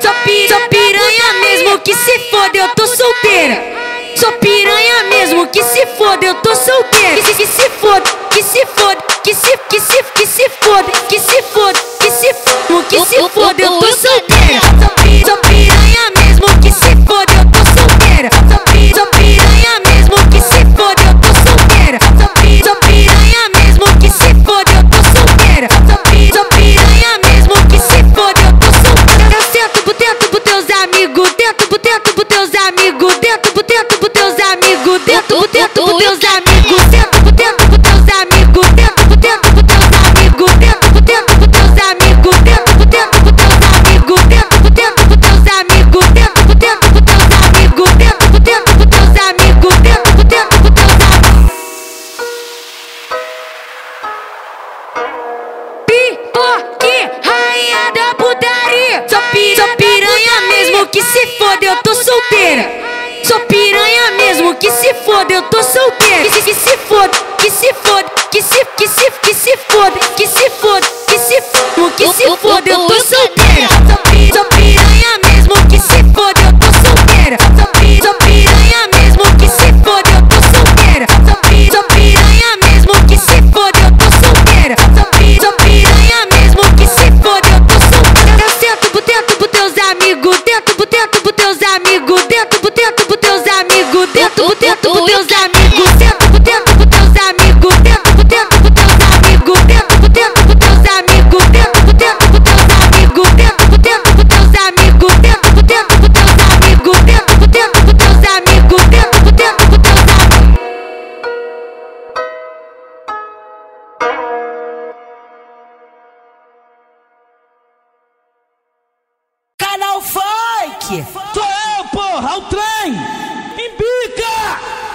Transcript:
Sou piranha, sou piranha mesmo que se foda, eu tô solteira. Sou piranha mesmo que se foda, eu tô solteira. Que se, que se foda, que se foda, que se, que se, que se foda, que se foda, que se foda, que se foda, eu tô solteira. Dentro pro dentro pros teus amigos, dentro pro dentro pros teus amigos, dentro pro dentro pros teus amigos, dentro pro dentro pros teus amigos, dentro pro dentro pros teus amigos, dentro pro dentro pros teus amigos, dentro pro dentro pros teus amigos, dentro pro dentro pros teus amigos, dentro pro dentro pros teus amigos. Pipoque, rainha da putaria. Sou piranha mesmo, que se foda, eu tô solteira. Sou piranha mesmo, que se foda, eu tô solteira. Que, que se foda, que se foda, que se, que se, que se foda, que se foda, que se foda, que se foda, eu tô solteira. Sou, pi, sou piranha mesmo, que se foda, eu tô solteira. Sou, pi, sou piranha mesmo, que se foda, eu tô solteira. Sou, pi, sou piranha mesmo, que se foda, eu tô solteira. Sou piranha mesmo, que se foda, eu tô solteira. Eu sento pro dentro pros teus amigos, dentro pro dentro pros teus amigos, Sou eu, porra, é o trem! Embica!